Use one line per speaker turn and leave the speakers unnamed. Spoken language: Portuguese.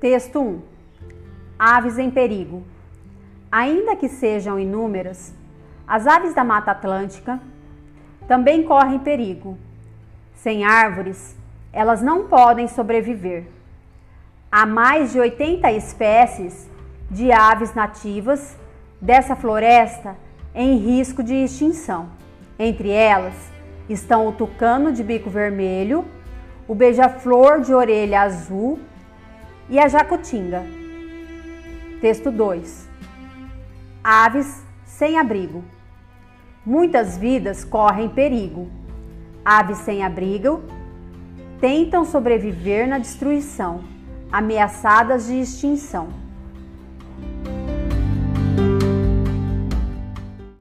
Texto 1. Aves em perigo. Ainda que sejam inúmeras, as aves da Mata Atlântica também correm perigo. Sem árvores, elas não podem sobreviver. Há mais de 80 espécies de aves nativas dessa floresta em risco de extinção. Entre elas estão o tucano de bico vermelho, o beija-flor de orelha azul e a jacutinga. Texto 2. Aves sem abrigo. Muitas vidas correm perigo. Aves sem abrigo tentam sobreviver na destruição, ameaçadas de extinção.